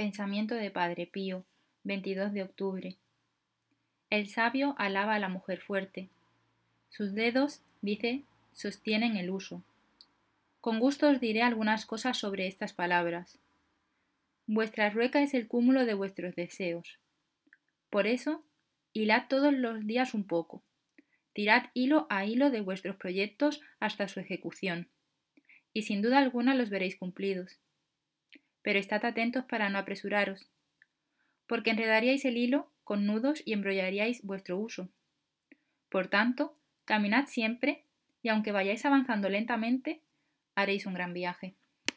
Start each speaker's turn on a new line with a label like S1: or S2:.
S1: Pensamiento de Padre Pío, 22 de octubre. El sabio alaba a la mujer fuerte. Sus dedos, dice, sostienen el uso. Con gusto os diré algunas cosas sobre estas palabras. Vuestra rueca es el cúmulo de vuestros deseos. Por eso, hilad todos los días un poco. Tirad hilo a hilo de vuestros proyectos hasta su ejecución. Y sin duda alguna los veréis cumplidos. Pero estad atentos para no apresuraros, porque enredaríais el hilo con nudos y embrollaríais vuestro uso. Por tanto, caminad siempre, y aunque vayáis avanzando lentamente, haréis un gran viaje.